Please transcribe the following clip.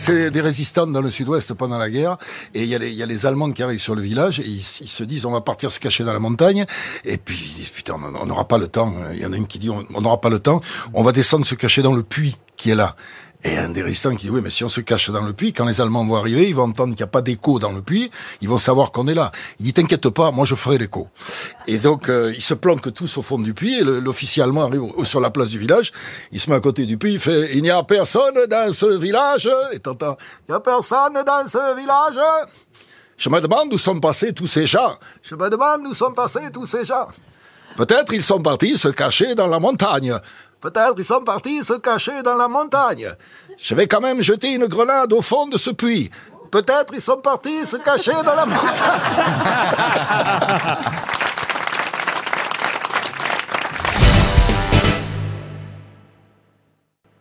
C'est des résistants dans le sud-ouest pendant la guerre. Et il y, a les, y a les Allemands qui arrivent sur le village et ils, ils se disent on va partir se cacher dans la montagne. Et puis ils disent putain, on n'aura pas le temps. Il y en a une qui dit on n'aura pas le temps. On va descendre se cacher dans le puits qui est là. Et un des résistants qui dit, oui, mais si on se cache dans le puits, quand les Allemands vont arriver, ils vont entendre qu'il n'y a pas d'écho dans le puits, ils vont savoir qu'on est là. Il dit, t'inquiète pas, moi je ferai l'écho. Et donc, euh, ils se planquent tous au fond du puits, et l'officier allemand arrive sur la place du village, il se met à côté du puits, il fait, il n'y a personne dans ce village, et t'entends, il n'y a personne dans ce village. Je me demande où sont passés tous ces gens. Je me demande où sont passés tous ces gens. Peut-être ils sont partis se cacher dans la montagne. Peut-être ils sont partis se cacher dans la montagne. Je vais quand même jeter une grenade au fond de ce puits. Peut-être ils sont partis se cacher dans la montagne.